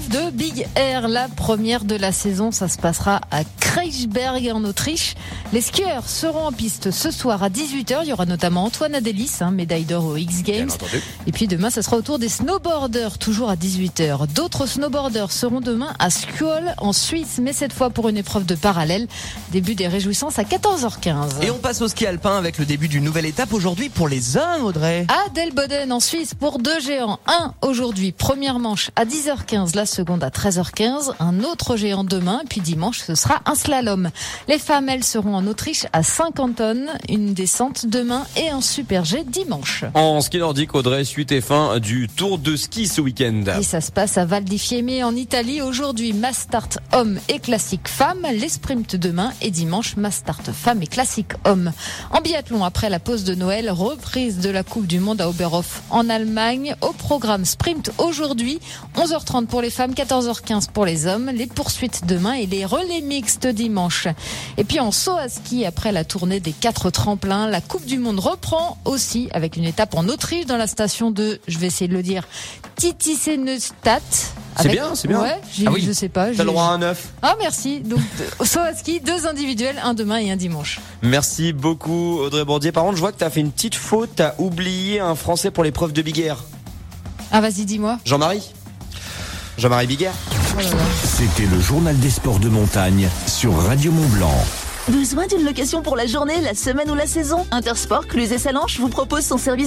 de Big Air, la première de la saison, ça se passera à Kreisberg en Autriche. Les skieurs seront en piste ce soir à 18h. Il y aura notamment Antoine Adélis, hein, médaille d'or aux X Games. Et puis demain, ça sera au tour des snowboarders, toujours à 18h. D'autres snowboarders seront demain à Skjol en Suisse, mais cette fois pour une épreuve de parallèle. Début des réjouissances à 14h15. Et on passe au ski alpin avec le début d'une nouvelle étape aujourd'hui pour les hommes, Audrey. À Delboden en Suisse pour deux géants. Un aujourd'hui, première manche à 10h15, la seconde à 13h15. Un autre géant demain, puis dimanche, ce sera un slalom. Les femmes, elles seront en Autriche à 50 tonnes, une descente demain et un super G dimanche. En ski nordique, Audrey, suite et fin du Tour de ski ce week-end. Et ça se passe à Val di Fiemme en Italie. Aujourd'hui, mass start homme et classique femme. Les sprints demain et dimanche, mass start femme et classique homme. En biathlon, après la pause de Noël, reprise de la Coupe du Monde à Oberhof en Allemagne. Au programme sprint aujourd'hui, 11h30 pour les femmes, 14h15 pour les hommes. Les poursuites demain et les relais mixtes dimanche. Et puis en saut à ski, après la tournée des quatre tremplins, la Coupe du Monde reprend aussi avec une étape en Autriche dans la station de, je vais essayer de le dire, Titisenestadt. C'est bien, c'est bien. Ouais, Ah oui. je sais pas. T'as le droit à un neuf. Ah merci. Donc au saut à ski, deux individuels, un demain et un dimanche. Merci beaucoup, Audrey Bordier. Par contre, je vois que t'as fait une petite faute. T'as oublié un Français pour l'épreuve de Big Air. Ah vas-y, dis-moi. Jean-Marie Jean-Marie Big Air là là. C'était le journal des sports de montagne sur Radio Mont Blanc. Besoin d'une location pour la journée, la semaine ou la saison? Intersport Cluse et Salanches vous propose son service